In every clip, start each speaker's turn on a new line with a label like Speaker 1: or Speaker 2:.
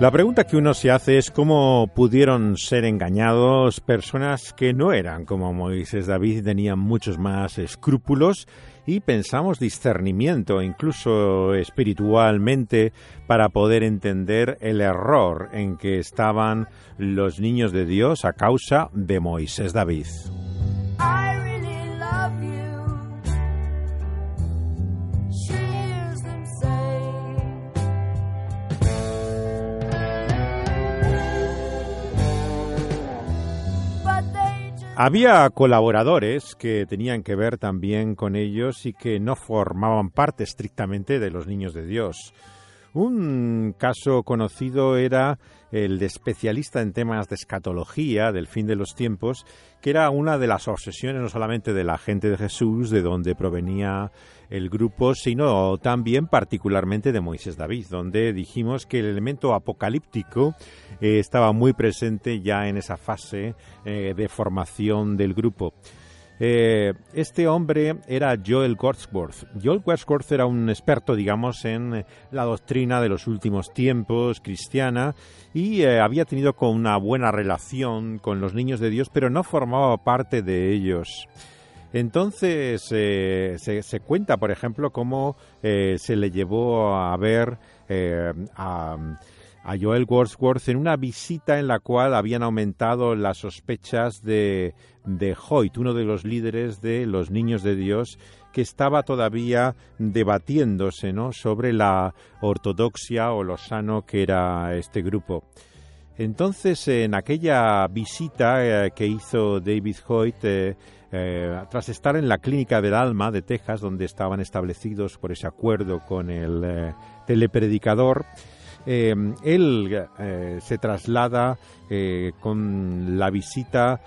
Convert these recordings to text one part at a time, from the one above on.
Speaker 1: La pregunta que uno se hace es cómo pudieron ser engañados personas que no eran como Moisés David, tenían muchos más escrúpulos y pensamos discernimiento, incluso espiritualmente, para poder entender el error en que estaban los niños de Dios a causa de Moisés David. Había colaboradores que tenían que ver también con ellos y que no formaban parte estrictamente de los niños de Dios. Un caso conocido era el de especialista en temas de escatología del fin de los tiempos, que era una de las obsesiones no solamente de la gente de Jesús, de donde provenía el grupo, sino también particularmente de Moisés David, donde dijimos que el elemento apocalíptico eh, estaba muy presente ya en esa fase eh, de formación del grupo. Eh, este hombre era Joel Wordsworth. Joel Wordsworth era un experto, digamos, en la doctrina de los últimos tiempos cristiana y había tenido con una buena relación con los niños de Dios, pero no formaba parte de ellos. Entonces eh, se, cuenta, por ejemplo, cómo eh, se le llevó a ver eh, a, Joel Wordsworth en una visita en la cual habían aumentado las sospechas de, de Hoyt, uno de los líderes de los Niños de Dios, que estaba todavía debatiéndose ¿no? sobre la ortodoxia o lo sano que era este grupo. Entonces, en aquella visita que hizo David Hoyt, tras estar en la clínica del alma de Texas, donde estaban establecidos por ese acuerdo con el eh, telepredicador, eh, él se traslada con la visita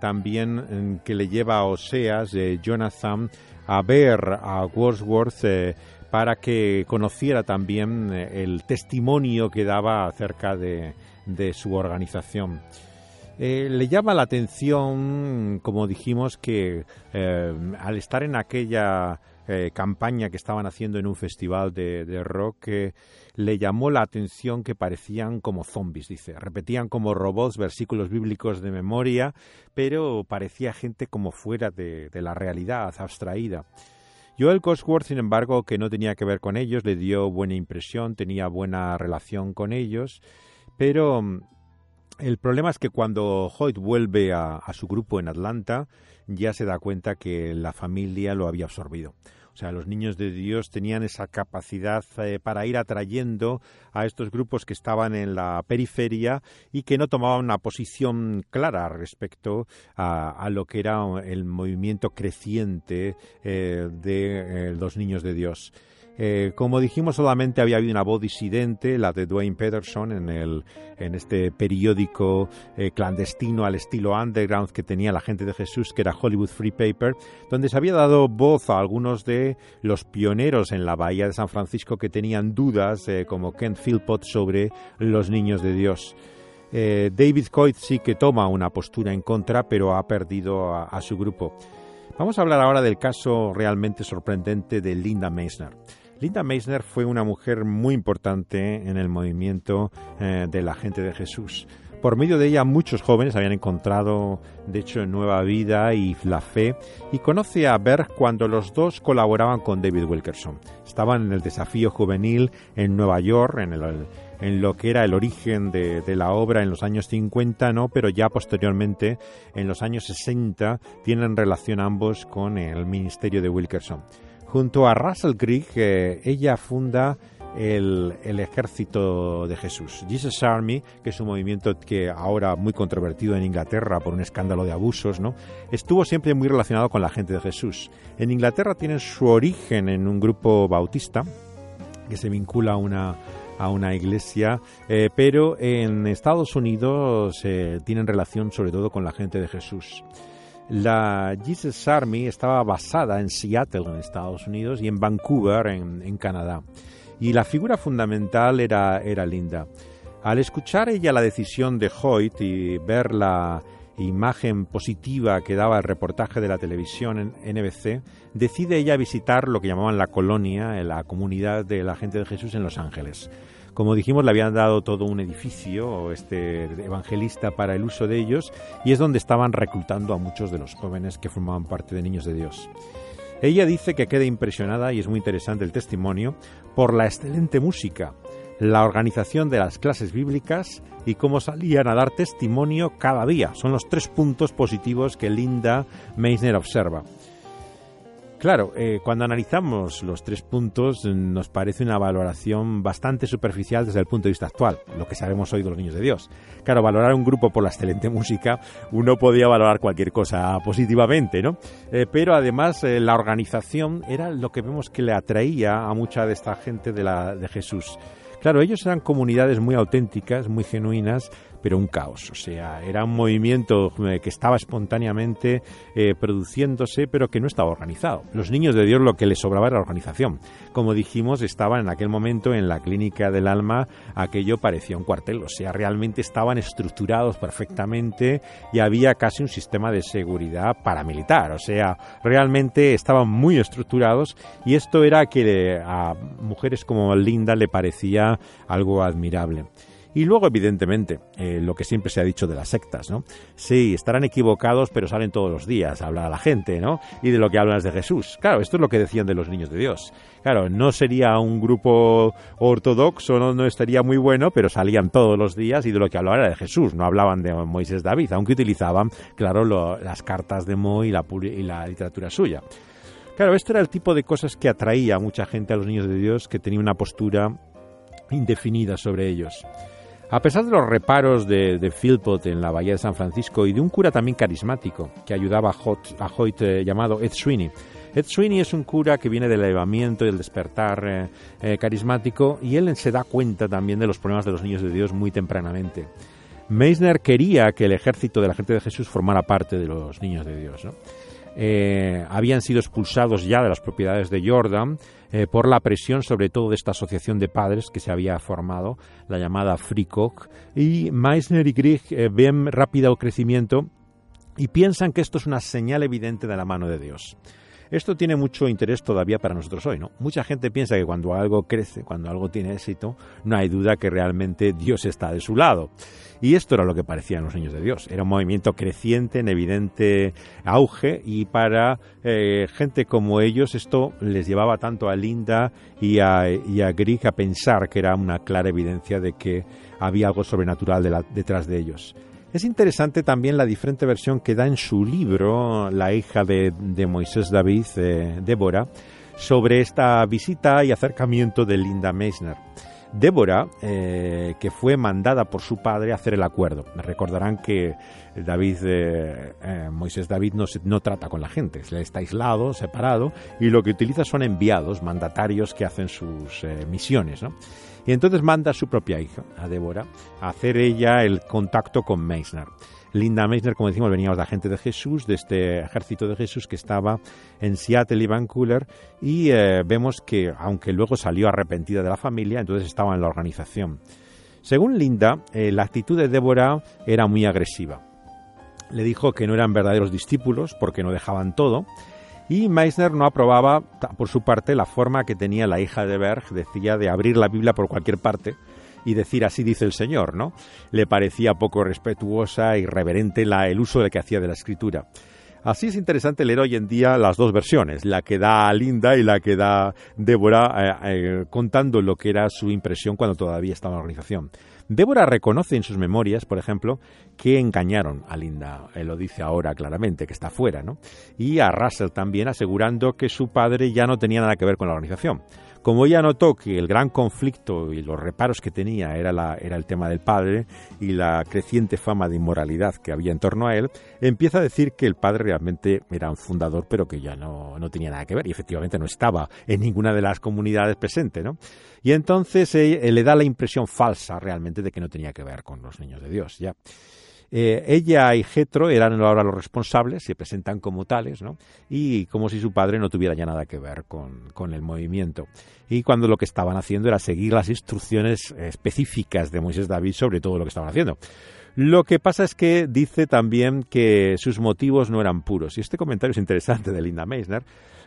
Speaker 1: también que le lleva a Oseas, Jonathan, a ver a Wordsworth para que conociera también el testimonio que daba acerca de su organización. Eh, le llama la atención, como dijimos, que eh, al estar en aquella eh, campaña que estaban haciendo en un festival de, rock, le llamó la atención que parecían como zombies, dice. Repetían como robots versículos bíblicos de memoria, pero parecía gente como fuera de, de la realidad, abstraída. Joel Cosworth, sin embargo, que no tenía que ver con ellos, le dio buena impresión, tenía buena relación con ellos, pero el problema es que cuando Hoyt vuelve a, su grupo en Atlanta, ya se da cuenta que la familia lo había absorbido. O sea, los niños de Dios tenían esa capacidad eh, para ir atrayendo a estos grupos que estaban en la periferia y que no tomaban una posición clara respecto a, lo que era el movimiento creciente eh, de eh, los niños de Dios. Eh, como dijimos, solamente había habido una voz disidente, la de Dwayne Peterson, en, el, en este periódico eh, clandestino al estilo underground que tenía la gente de Jesús, que era Hollywood Free Paper, donde se había dado voz a algunos de los pioneros en la bahía de San Francisco que tenían dudas, eh, como Ken Philpott, sobre los niños de Dios. David Coit sí que toma una postura en contra, pero ha perdido a su grupo. Vamos a hablar ahora del caso realmente sorprendente de Linda Meissner. Linda Meissner fue una mujer muy importante en el movimiento eh, de la gente de Jesús. Por medio de ella muchos jóvenes habían encontrado, de hecho, nueva vida y la fe, y conoce a Berg cuando los dos colaboraban con David Wilkerson. Estaban en el desafío juvenil en Nueva York, en, lo que era el origen de, de, la obra en los años 50, ¿no? pero ya posteriormente, en los años 60, tienen relación ambos con el ministerio de Wilkerson. Junto a Russell Creek, ella funda el, Ejército de Jesús, Jesus Army, que es un movimiento que ahora muy controvertido en Inglaterra por un escándalo de abusos, ¿no? Estuvo siempre muy relacionado con la gente de Jesús. En Inglaterra tienen su origen en un grupo bautista que se vincula a una a una iglesia, eh, pero en Estados Unidos eh, tienen relación sobre todo con la gente de Jesús. La Jesus Army estaba basada en Seattle, en Estados Unidos, y en Vancouver, en, Canadá. Y la figura fundamental era, era Linda. Al escuchar ella la decisión de Hoyt y ver la imagen positiva que daba el reportaje de la televisión en NBC, decide ella visitar lo que llamaban la colonia, la comunidad de la gente de Jesús en Los Ángeles. Como dijimos, le habían dado todo un edificio, este evangelista, para el uso de ellos, y es donde estaban reclutando a muchos de los jóvenes que formaban parte de Niños de Dios. Ella dice que queda impresionada, y es muy interesante el testimonio, por la excelente música, la organización de las clases bíblicas y cómo salían a dar testimonio cada día. Son los tres puntos positivos que Linda Meisner observa. Claro, eh, cuando analizamos los tres puntos nos parece una valoración bastante superficial desde el punto de vista actual, lo que sabemos hoy de los niños de Dios. Claro, valorar un grupo por la excelente música, uno podía valorar cualquier cosa positivamente, ¿no? Eh, pero además eh, la organización era lo que vemos que le atraía a mucha de esta gente de, la, de Jesús. Claro, ellos eran comunidades muy auténticas, muy genuinas, pero un caos. O sea, era un movimiento eh, que estaba espontáneamente eh, produciéndose, pero que no estaba organizado. Los niños de Dios lo que les sobraba era organización. Como dijimos, estaban en aquel momento en la clínica del alma, aquello parecía un cuartel. O sea, realmente estaban estructurados perfectamente y había casi un sistema de seguridad paramilitar. O sea, realmente estaban muy estructurados y esto era que a mujeres como Linda le parecía algo admirable. Y luego, evidentemente, eh, lo que siempre se ha dicho de las sectas, ¿no? Sí, estarán equivocados, pero salen todos los días a hablar a la gente, ¿no? Y de lo que hablan es de Jesús. Claro, esto es lo que decían de los niños de Dios. Claro, no sería un grupo ortodoxo, no, estaría muy bueno, pero salían todos los días y de lo que hablaban era de Jesús, no hablaban de Moisés David, aunque utilizaban, claro, las cartas de Mo y la, y la literatura suya. Claro, esto era el tipo de cosas que atraía a mucha gente a los niños de Dios que tenía una postura indefinida sobre ellos. A pesar de los reparos de, Philpott en la Bahía de San Francisco y de un cura también carismático que ayudaba a, Hoyt eh, llamado Ed Sweeney, Ed Sweeney es un cura que viene del elevamiento y el despertar eh, eh, carismático y él se da cuenta también de los problemas de los niños de Dios muy tempranamente. Meisner quería que el ejército de la gente de Jesús formara parte de los niños de Dios. habían sido expulsados ya de las propiedades de Jordan eh, por la presión sobre todo de esta asociación de padres que se había formado, la llamada FreeCock, y Meissner y Grieg eh, ven rápido crecimiento y piensan que esto es una señal evidente de la mano de Dios. Esto tiene mucho interés todavía para nosotros hoy, ¿no? Mucha gente piensa que cuando algo crece, cuando algo tiene éxito, no hay duda que realmente Dios está de su lado. Y esto era lo que parecían los niños de Dios. Era un movimiento creciente, en evidente auge, y para eh, gente como ellos esto les llevaba tanto a Linda y a, y a pensar que era una clara evidencia de que había algo sobrenatural detrás de ellos. Es interesante también la diferente versión que da en su libro la hija de, Moisés David, eh, Débora, sobre esta visita y acercamiento de Linda Meissner. Débora, eh, que fue mandada por su padre a hacer el acuerdo. Recordarán que David, eh, Moisés David no, no trata con la gente, está aislado, separado, y lo que utiliza son enviados, mandatarios que hacen sus misiones. ¿no? Y entonces manda a su propia hija, a Débora, a hacer ella el contacto con Meissner. Linda Meissner, como decimos, veníamos de la gente de Jesús, de este ejército de Jesús que estaba en Seattle y Vancouver, y eh, vemos que, aunque luego salió arrepentida de la familia, entonces estaba en la organización. Según Linda, eh, la actitud de Débora era muy agresiva. Le dijo que no eran verdaderos discípulos porque no dejaban todo, y Meissner no aprobaba, por su parte, la forma que tenía la hija de Berg, decía, de abrir la Biblia por cualquier parte y decir así dice el Señor, ¿no? Le parecía poco respetuosa, irreverente la, el uso que hacía de la escritura. Así es interesante leer hoy en día las dos versiones, la que da Linda y la que da Débora, eh, eh, contando lo que era su impresión cuando todavía estaba en la organización. Débora reconoce en sus memorias, por ejemplo, que engañaron a Linda. Él lo dice ahora claramente, que está fuera, ¿no? Y a Russell también, asegurando que su padre ya no tenía nada que ver con la organización. Como ella notó que el gran conflicto y los reparos que tenía era, era el tema del padre y la creciente fama de inmoralidad que había en torno a él, empieza a decir que el padre realmente era un fundador, pero que ya no, no tenía nada que ver y efectivamente no estaba en ninguna de las comunidades presentes. ¿no? Y entonces eh, le da la impresión falsa realmente de que no tenía que ver con los niños de Dios. ¿ya? Eh, ella y Getro eran ahora los responsables, se presentan como tales, ¿no? Y como si su padre no tuviera ya nada que ver con, con el movimiento. Y cuando lo que estaban haciendo era seguir las instrucciones específicas de Moisés David sobre todo lo que estaban haciendo. Lo que pasa es que dice también que sus motivos no eran puros. Y este comentario es interesante de Linda Meissner,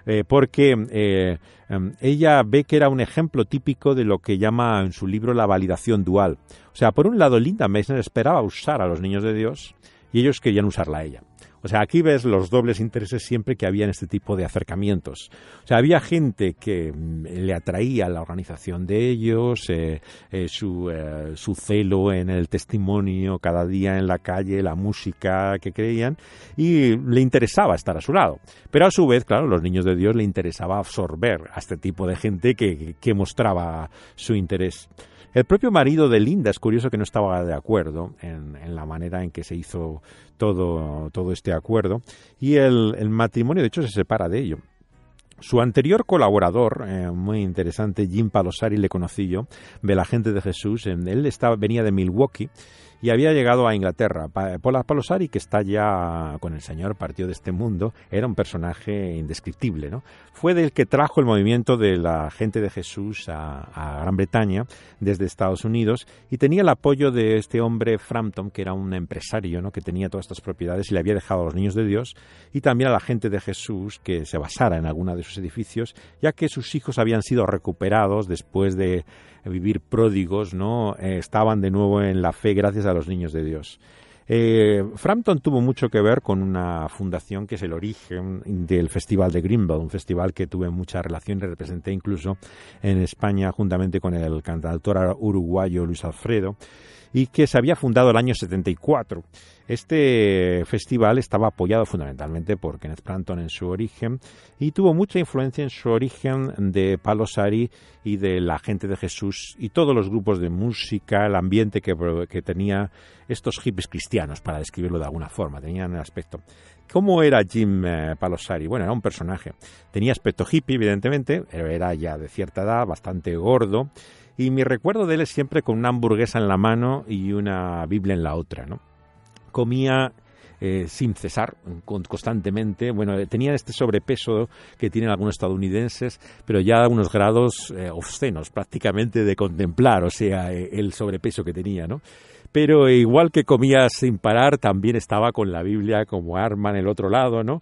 Speaker 1: eh, porque eh, em, ella ve que era un ejemplo típico de lo que llama en su libro la validación dual. O sea, por un lado, Linda Meissner esperaba usar a los niños de Dios y ellos querían usarla a ella. O sea, aquí ves los dobles intereses siempre que había en este tipo de acercamientos. O sea, había gente que mm, le atraía la organización de ellos, eh, eh, su, eh, su celo en el testimonio cada día en la calle, la música que creían, y le interesaba estar a su lado. Pero a su vez, claro, los niños de Dios le interesaba absorber a este tipo de gente que mostraba su interés. El propio marido de Linda es curioso que no estaba de acuerdo en, la manera en que se hizo todo, todo este acuerdo y el, el matrimonio de hecho se separa de ello. Su anterior colaborador, eh, muy interesante, Jim Palosari, le conocí yo, de la gente de Jesús. Él estaba, venía de Milwaukee y había llegado a Inglaterra. Paula Palosari, que está ya con el Señor, partió de este mundo, era un personaje indescriptible. ¿no? Fue del que trajo el movimiento de la gente de Jesús a, Gran Bretaña desde Estados Unidos y tenía el apoyo de este hombre Frampton, que era un empresario ¿no? que tenía todas estas propiedades y le había dejado a los niños de Dios y también a la gente de Jesús que se basara en alguna de sus edificios, ya que sus hijos habían sido recuperados después de vivir pródigos, ¿no? Eh, estaban de nuevo en la fe gracias a los niños de Dios. Eh, Frampton tuvo mucho que ver con una fundación que es el origen del Festival de Greenbelt, un festival que tuve mucha relación representé incluso en España juntamente con el cantautor uruguayo Luis Alfredo y que se había fundado el año 74. Este festival estaba apoyado fundamentalmente por Kenneth Planton en su origen y tuvo mucha influencia en su origen de Palo Sari y de la gente de Jesús y todos los grupos de música, el ambiente que, que tenía estos hippies cristianos, para describirlo de alguna forma, tenían el aspecto. ¿Cómo era Jim eh, Palosari? Bueno, era un personaje. Tenía aspecto hippie, evidentemente, pero era ya de cierta edad, bastante gordo, y mi recuerdo de él es siempre con una hamburguesa en la mano y una Biblia en la otra, ¿no? Comía eh, sin cesar, constantemente. Bueno, eh, tenía este sobrepeso que tienen algunos estadounidenses, pero ya a unos grados eh, obscenos prácticamente de contemplar, o sea, el sobrepeso que tenía, ¿no? Pero igual que comía sin parar, también estaba con la Biblia como arma en el otro lado, ¿no?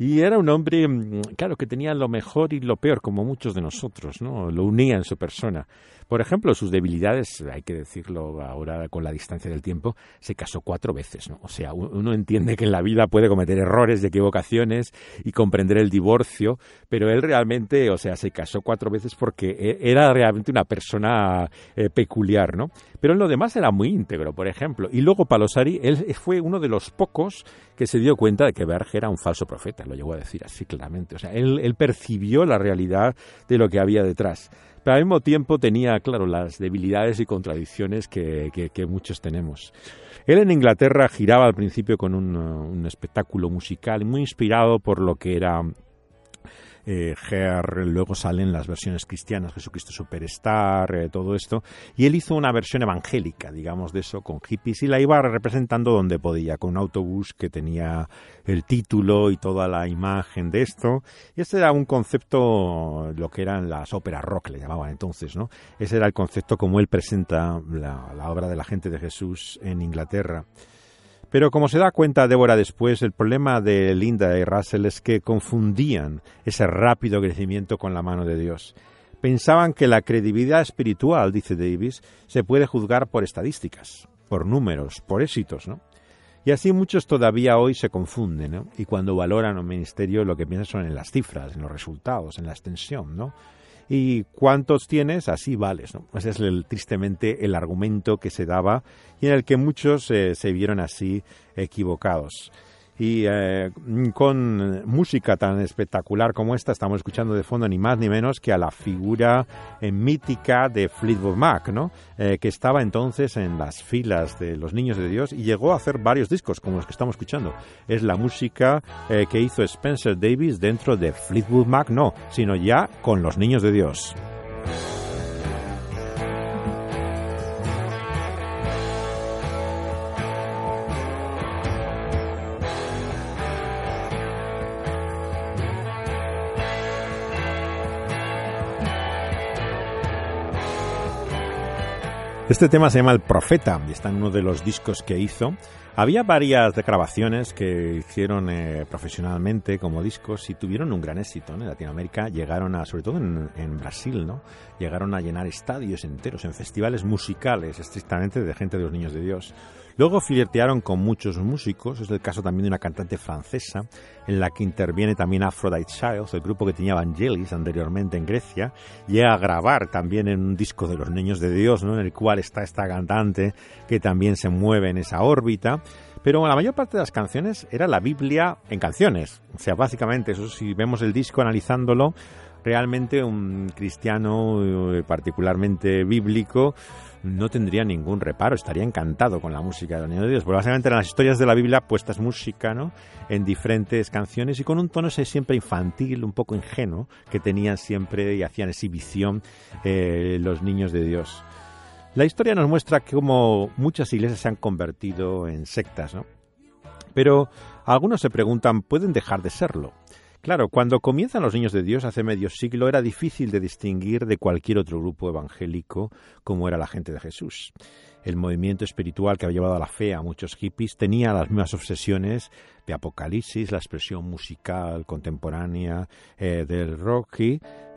Speaker 1: Y era un hombre, mm, claro, que tenía lo mejor y lo peor, como muchos de nosotros, ¿no? Lo unía en su persona. Por ejemplo, sus debilidades, hay que decirlo ahora con la distancia del tiempo, se casó cuatro veces, ¿no? O sea, uno entiende que en la vida puede cometer errores y equivocaciones y comprender el divorcio, pero él realmente, o sea, se casó cuatro veces porque e, era realmente una persona eh, peculiar, ¿no? Pero en lo demás era muy íntegro, por ejemplo. Y luego Palosari, él fue uno de los pocos que se dio cuenta de que Berge era un falso profeta, lo llegó a decir así claramente. O sea, él, él percibió la realidad de lo que había detrás pero al mismo tiempo tenía, claro, las debilidades y contradicciones que, muchos tenemos. Él en Inglaterra giraba al principio con un, un espectáculo musical muy inspirado por lo que era eh, luego salen las versiones cristianas, Jesucristo Superstar, eh, todo esto, y él hizo una versión evangélica, digamos, de eso, con hippies, y la iba representando donde podía, con un autobús que tenía el título y toda la imagen de esto, y este era un concepto, lo que eran las óperas rock, le llamaban entonces, ¿no? Ese era el concepto como él presenta la obra de la gente de Jesús en Inglaterra. Pero como se da cuenta Débora después, el problema de Linda y Russell es que confundían ese rápido crecimiento con la mano de Dios. Pensaban que la credibilidad espiritual, dice Davis, se puede juzgar por estadísticas, por números, por éxitos, ¿no? Y así muchos todavía hoy se confunden, ¿no? Y cuando valoran un ministerio lo que piensan son en las cifras, en los resultados, en la extensión, ¿no? Y cuántos tienes, así vales. Ese es el, tristemente el argumento que se daba y en el que muchos eh, se vieron así equivocados. Y eh, con música tan espectacular como esta, estamos escuchando de fondo ni más ni menos que a la figura eh, mítica de Fleetwood Mac, ¿no? Eh, que estaba entonces en las filas de los niños de Dios y llegó a hacer varios discos como los que estamos escuchando. Es la música que hizo Spencer Davis dentro de Fleetwood Mac, no, sino ya con los niños de Dios. Este tema se llama El Profeta y está en uno de los discos que hizo. Había varias grabaciones que hicieron eh, profesionalmente como discos y tuvieron un gran éxito en Latinoamérica. Llegaron a, sobre todo en, en, Brasil, ¿no? Llegaron a llenar estadios enteros en festivales musicales, estrictamente de gente de los niños de Dios. Luego flirtearon con muchos músicos, es el caso también de una cantante francesa, en la que interviene también Aphrodite Child, el grupo que tenía Vangelis anteriormente en Grecia, llega a grabar también en un disco de los Niños de Dios, ¿no? en el cual está esta cantante que también se mueve en esa órbita. Pero la mayor parte de las canciones era la Biblia en canciones. O sea, básicamente, eso si vemos el disco analizándolo, realmente un cristiano eh, particularmente bíblico no tendría ningún reparo, estaría encantado con la música de los niños de Dios, básicamente eran las historias de la Biblia puestas música, ¿no? En diferentes canciones y con un tono siempre infantil, un poco ingenuo, que tenían siempre y hacían exhibición eh, los niños de Dios. La historia nos muestra cómo muchas iglesias se han convertido en sectas, ¿no? Pero algunos se preguntan, ¿pueden dejar de serlo? Claro, cuando comienzan los niños de Dios hace medio siglo era difícil de distinguir de cualquier otro grupo evangélico como era la gente de Jesús. El movimiento espiritual que había llevado a la fe a muchos hippies tenía las mismas obsesiones de Apocalipsis, la expresión musical contemporánea eh, del rock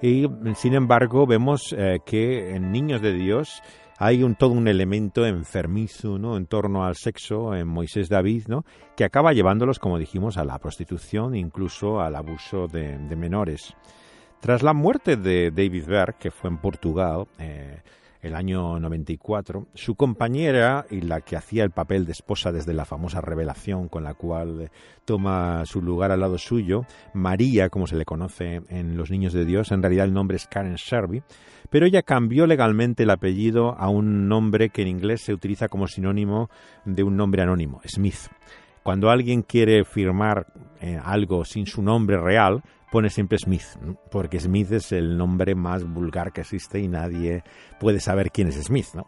Speaker 1: y, sin embargo vemos eh, que en Niños de Dios hay un, todo un elemento enfermizo ¿no? en torno al sexo en Moisés David, ¿no? que acaba llevándolos, como dijimos, a la prostitución, incluso al abuso de, menores. Tras la muerte de David Berg, que fue en Portugal, eh, el año 94, su compañera y la que hacía el papel de esposa desde la famosa revelación con la cual toma su lugar al lado suyo, María, como se le conoce en Los Niños de Dios, en realidad el nombre es Karen Sherby, pero ella cambió legalmente el apellido a un nombre que en inglés se utiliza como sinónimo de un nombre anónimo, Smith. Cuando alguien quiere firmar eh, algo sin su nombre real, pone siempre Smith, porque Smith es el nombre más vulgar que existe y nadie puede saber quién es Smith, ¿no?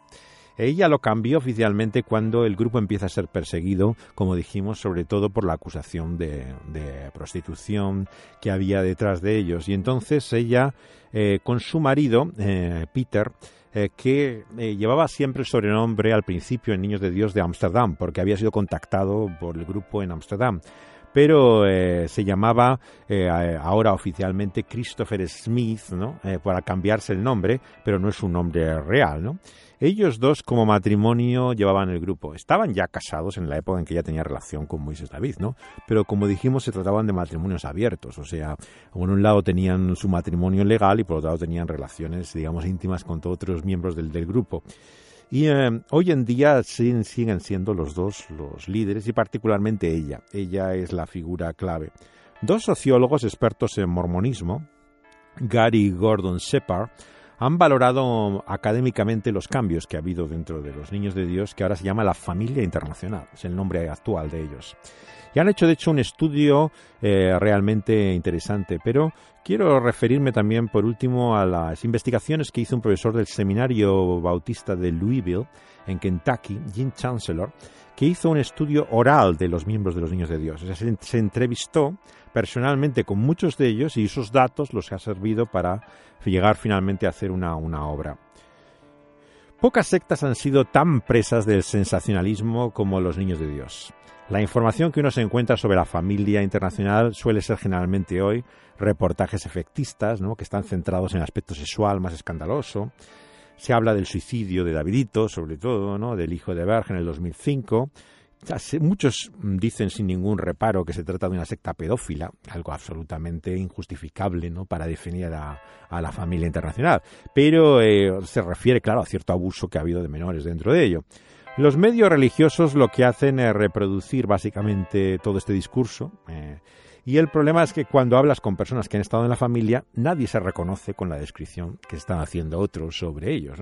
Speaker 1: Ella lo cambió oficialmente cuando el grupo empieza a ser perseguido, como dijimos, sobre todo por la acusación de, prostitución que había detrás de ellos. Y entonces ella, eh, con su marido, eh, Peter, eh, que llevaba siempre el sobrenombre al principio en Niños de Dios de Ámsterdam, porque había sido contactado por el grupo en Ámsterdam pero eh, se llamaba eh, ahora oficialmente Christopher Smith, ¿no? Eh, para cambiarse el nombre, pero no es un nombre real, ¿no? Ellos dos como matrimonio llevaban el grupo. Estaban ya casados en la época en que ella tenía relación con Moisés David, ¿no? Pero como dijimos, se trataban de matrimonios abiertos. O sea, por un lado tenían su matrimonio legal y por otro lado tenían relaciones, digamos, íntimas con todos otros miembros del, del grupo. Y eh, hoy en día siguen, siguen siendo los dos los líderes y particularmente ella. Ella es la figura clave. Dos sociólogos expertos en mormonismo, Gary Gordon Shepard, han valorado académicamente los cambios que ha habido dentro de los niños de Dios, que ahora se llama la familia internacional, es el nombre actual de ellos. Y han hecho, de hecho, un estudio eh, realmente interesante, pero quiero referirme también, por último, a las investigaciones que hizo un profesor del Seminario Bautista de Louisville, en Kentucky, Jim Chancellor, que hizo un estudio oral de los miembros de los Niños de Dios. se, entrevistó personalmente con muchos de ellos y esos datos los ha servido para llegar finalmente a hacer una, una obra. Pocas sectas han sido tan presas del sensacionalismo como los Niños de Dios. La información que uno se encuentra sobre la familia internacional suele ser generalmente hoy reportajes efectistas, ¿no? que están centrados en el aspecto sexual más escandaloso. Se habla del suicidio de Davidito, sobre todo, ¿no? del hijo de Berg en el 2005. Muchos dicen sin ningún reparo que se trata de una secta pedófila, algo absolutamente injustificable ¿no? para definir a, la familia internacional, pero eh, se refiere, claro, a cierto abuso que ha habido de menores dentro de ello. Los medios religiosos lo que hacen es reproducir básicamente todo este discurso. Eh, y el problema es que cuando hablas con personas que han estado en la familia, nadie se reconoce con la descripción que están haciendo otros sobre ellos.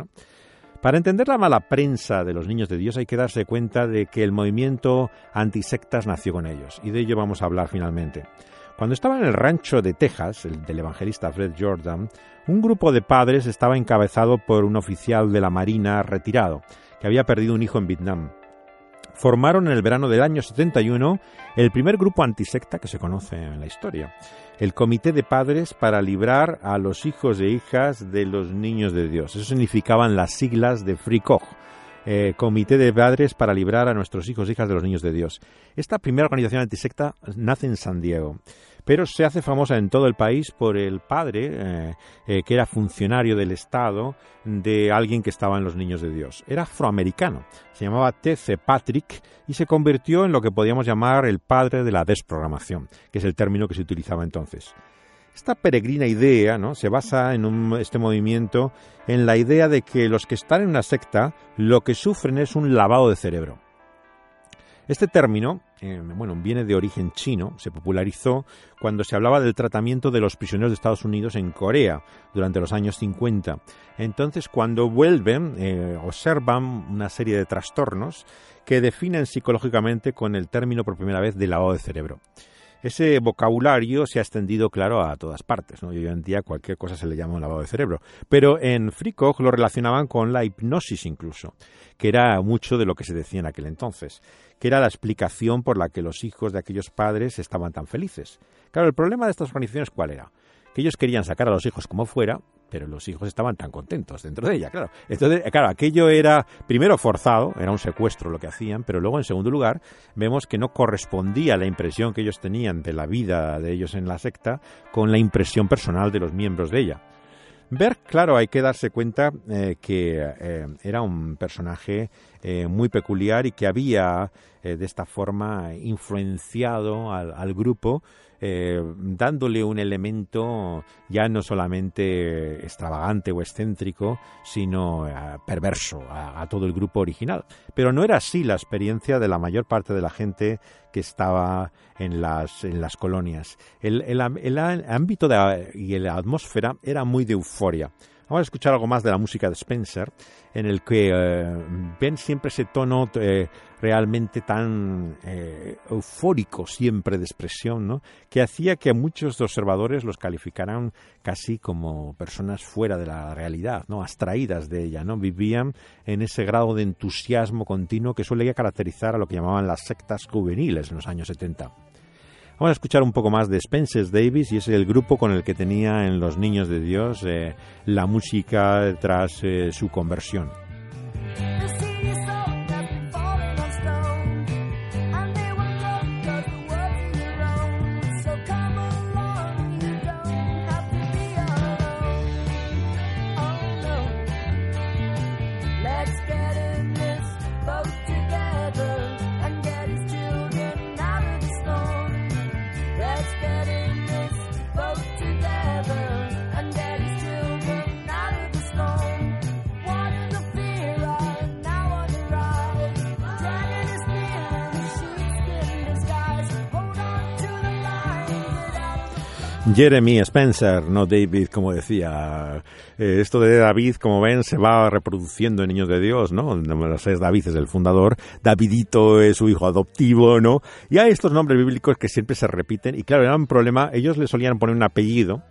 Speaker 1: Para entender la mala prensa de los niños de Dios hay que darse cuenta de que el movimiento antisectas nació con ellos. Y de ello vamos a hablar finalmente. Cuando estaba en el rancho de Texas, el del evangelista Fred Jordan, un grupo de padres estaba encabezado por un oficial de la Marina retirado que había perdido un hijo en Vietnam. Formaron en el verano del año 71 el primer grupo antisecta que se conoce en la historia, el Comité de Padres para librar a los hijos e hijas de los niños de Dios. Eso significaban las siglas de Free eh, Comité de Padres para librar a nuestros hijos e hijas de los niños de Dios. Esta primera organización antisecta nace en San Diego pero se hace famosa en todo el país por el padre, eh, eh, que era funcionario del Estado de alguien que estaba en los Niños de Dios. Era afroamericano, se llamaba T.C. Patrick y se convirtió en lo que podíamos llamar el padre de la desprogramación, que es el término que se utilizaba entonces. Esta peregrina idea ¿no? se basa en este movimiento en la idea de que los que están en una secta lo que sufren es un lavado de cerebro. Este término, bueno, viene de origen chino, se popularizó cuando se hablaba del tratamiento de los prisioneros de Estados Unidos en Corea durante los años 50. Entonces, cuando vuelven, eh, observan una serie de trastornos que definen psicológicamente con el término por primera vez de lavado de cerebro ese vocabulario se ha extendido, claro, a todas partes. ¿no? hoy en día cualquier cosa se le llama un lavado de cerebro. Pero en Freecock lo relacionaban con la hipnosis incluso, que era mucho de lo que se decía en aquel entonces, que era la explicación por la que los hijos de aquellos padres estaban tan felices. Claro, el problema de estas organizaciones, ¿cuál era? que ellos querían sacar a los hijos como fuera, pero los hijos estaban tan contentos dentro de ella, claro. Entonces, claro, aquello era primero forzado, era un secuestro lo que hacían, pero luego en segundo lugar vemos que no correspondía la impresión que ellos tenían de la vida de ellos en la secta con la impresión personal de los miembros de ella. Berg, claro, hay que darse cuenta eh, que eh, era un personaje eh, muy peculiar y que había de esta forma influenciado al grupo eh, dándole un elemento ya no solamente extravagante o excéntrico, sino eh, perverso a, todo el grupo original. Pero no era así la experiencia de la mayor parte de la gente que estaba en las, en las colonias. El, el, ámbito y la atmósfera era muy de euforia. Vamos a escuchar algo más de la música de Spencer, en el que eh, ven siempre ese tono eh, realmente tan eh, eufórico siempre de expresión, ¿no? que hacía que muchos observadores los calificaran casi como personas fuera de la realidad, ¿no? abstraídas de ella, ¿no? vivían en ese grado de entusiasmo continuo que suele caracterizar a lo que llamaban las sectas juveniles en los años 70. Vamos a escuchar un poco más de Spencer Davis y es el grupo con el que tenía en Los Niños de Dios eh, la música tras eh, su conversión. Jeremy Spencer, no David, como decía. Eh, esto de David, como ven, se va reproduciendo en Niños de Dios, ¿no? Es David es el fundador, Davidito es su hijo adoptivo, ¿no? Y hay estos nombres bíblicos que siempre se repiten. Y claro, era un problema, ellos le solían poner un apellido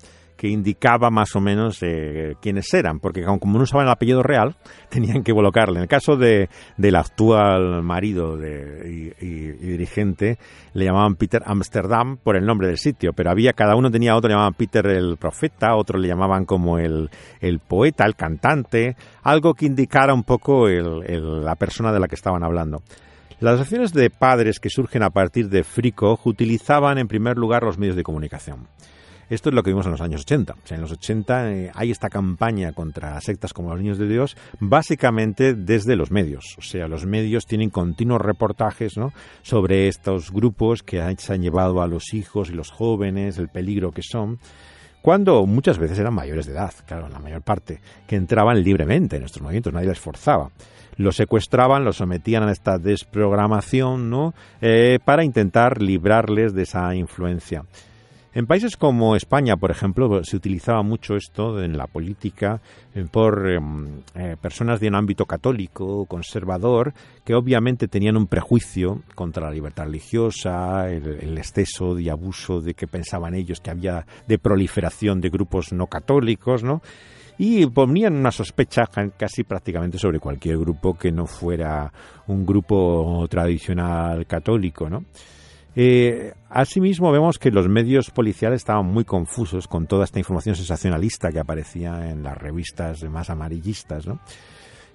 Speaker 1: que indicaba más o menos eh, quiénes eran, porque como no usaban el apellido real, tenían que colocarle. En el caso de, del actual marido de, y, dirigente, le llamaban Peter Amsterdam por el nombre del sitio, pero había, cada uno tenía otro, le llamaban Peter el profeta, otro le llamaban como el, el poeta, el cantante, algo que indicara un poco la persona de la que estaban hablando. Las asociaciones de padres que surgen a partir de Frico utilizaban en primer lugar los medios de comunicación. Esto es lo que vimos en los años 80. en los 80 eh, hay esta campaña contra sectas como los niños de Dios, básicamente desde los medios. O sea, los medios tienen continuos reportajes sobre estos grupos que se han llevado a los hijos y los jóvenes, el peligro que son cuando muchas veces eran mayores de edad, claro, la mayor parte, que entraban libremente en estos movimientos, nadie les forzaba. Los secuestraban, los sometían a esta desprogramación, ¿no? Eh, para intentar librarles de esa influencia. En países como España, por ejemplo, se utilizaba mucho esto en la política eh, por em, eh, personas de un ámbito católico, conservador, que obviamente tenían un prejuicio contra la libertad religiosa, el, exceso y abuso de que pensaban ellos que había de proliferación de grupos no católicos, ¿no? y ponían una sospecha casi prácticamente sobre cualquier grupo que no fuera un grupo tradicional católico, ¿no? Eh, asimismo, vemos que los medios policiales estaban muy confusos con toda esta información sensacionalista que aparecía en las revistas más amarillistas.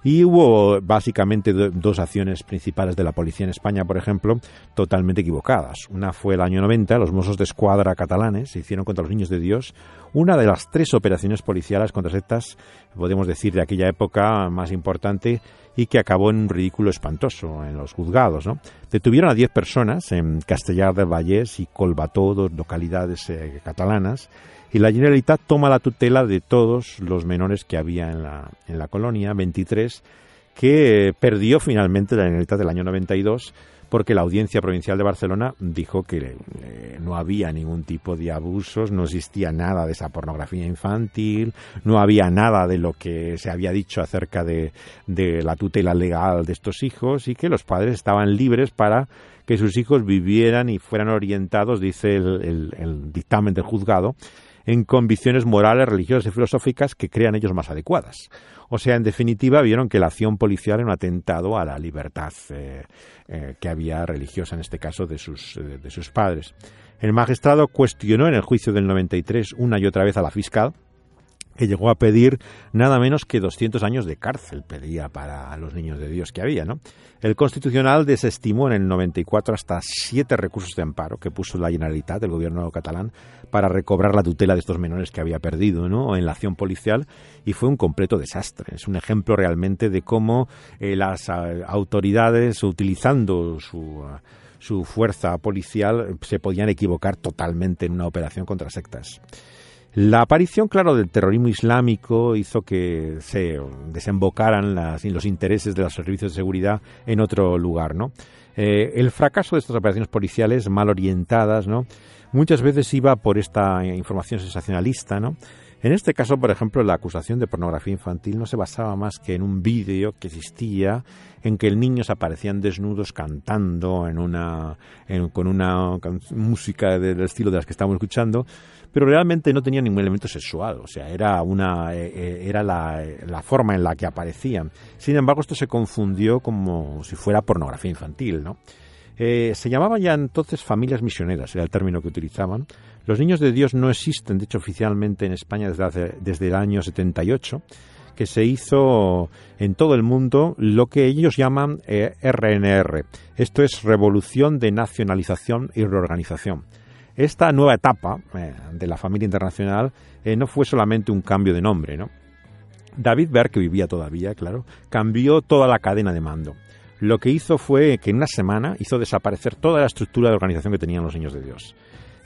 Speaker 1: Y hubo básicamente dos acciones principales de la policía en España, por ejemplo, totalmente equivocadas. Una fue el año 90, los Mossos de Escuadra catalanes se hicieron contra los niños de Dios, una de las tres operaciones policiales contra sectas, podemos decir, de aquella época más importante y que acabó en un ridículo espantoso en los juzgados. Detuvieron a diez personas en Castellar del Vallés y Colbató, dos localidades eh, catalanas, y la Generalitat toma la tutela de todos los menores que había en la, en la colonia, 23, que perdió finalmente la Generalitat del año 92 porque la Audiencia Provincial de Barcelona dijo que eh, no había ningún tipo de abusos, no existía nada de esa pornografía infantil, no había nada de lo que se había dicho acerca de, de la tutela legal de estos hijos y que los padres estaban libres para que sus hijos vivieran y fueran orientados, dice el dictamen del juzgado, en convicciones morales, religiosas y filosóficas que crean ellos más adecuadas. O sea, en definitiva, vieron que la acción policial era un atentado a la libertad eh, eh, que había religiosa, en este caso, de sus, eh, de sus padres. El magistrado cuestionó en el juicio del 93 una y otra vez a la fiscal, que llegó a pedir nada menos que 200 años de cárcel, pedía para los niños de Dios que había, ¿no? El Constitucional desestimó en el 94 hasta siete recursos de amparo que puso la Generalitat, del gobierno catalán, para recobrar la tutela de estos menores que había perdido, ¿no? En la acción policial y fue un completo desastre. Es un ejemplo realmente de cómo eh, las eh, autoridades, utilizando su su fuerza policial se podían equivocar totalmente en una operación contra sectas. La aparición, claro, del terrorismo islámico hizo que se desembocaran los intereses de los servicios de seguridad en otro lugar, ¿no? Eh, el fracaso de estas operaciones policiales mal orientadas, ¿no? Muchas veces iba por esta información sensacionalista, ¿no? En este caso, por ejemplo, la acusación de pornografía infantil no se basaba más que en un vídeo que existía en que el niño se aparecían desnudos cantando en una, con una música del estilo de las que estamos escuchando, pero realmente no tenía ningún elemento sexual, o sea, era, una, eh, eh, era la, la, forma en la que aparecían. Sin embargo, esto se confundió como si fuera pornografía infantil, ¿no? Eh, se llamaban ya entonces familias misioneras, era el término que utilizaban. Los niños de Dios no existen, de hecho, oficialmente en España desde, desde el año 78, que se hizo en todo el mundo lo que ellos llaman RNR. Esto es Revolución de Nacionalización y Reorganización. Esta nueva etapa eh, de la familia internacional eh, no fue solamente un cambio de nombre, ¿no? David Berg, que vivía todavía, claro, cambió toda la cadena de mando. Lo que hizo fue que en una semana hizo desaparecer toda la estructura de organización que tenían los niños de Dios.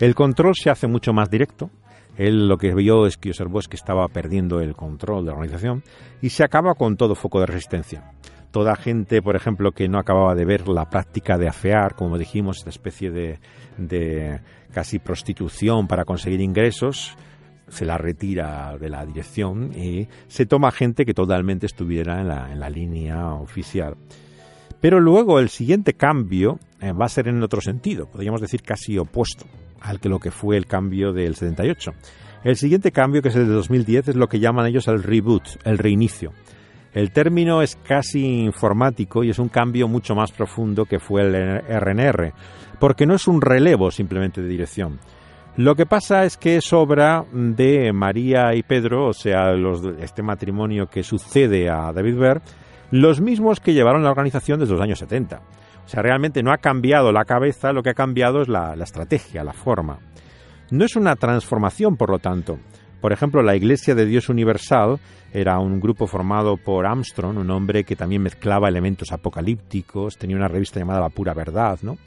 Speaker 1: El control se hace mucho más directo. Él lo que vio es que observó es que estaba perdiendo el control de la organización y se acaba con todo foco de resistencia toda gente, por ejemplo, que no acababa de ver la práctica de afear, como dijimos, esta especie de, de casi prostitución para conseguir ingresos, se la retira de la dirección y se toma gente que totalmente estuviera en la, en la línea oficial. Pero luego el siguiente cambio eh, va a ser en otro sentido, podríamos decir casi opuesto al que lo que fue el cambio del 78. El siguiente cambio, que es el de 2010, es lo que llaman ellos el reboot, el reinicio. El término es casi informático y es un cambio mucho más profundo que fue el RNR, porque no es un relevo simplemente de dirección. Lo que pasa es que es obra de María y Pedro, o sea, este matrimonio que sucede a David Ver, los mismos que llevaron la organización desde los años 70. O sea, realmente no ha cambiado la cabeza, lo que ha cambiado es la estrategia, la forma. No es una transformación, por lo tanto, por ejemplo, la Iglesia de Dios Universal era un grupo formado por Armstrong, un hombre que también mezclaba elementos apocalípticos, tenía una revista llamada La Pura Verdad, ¿no?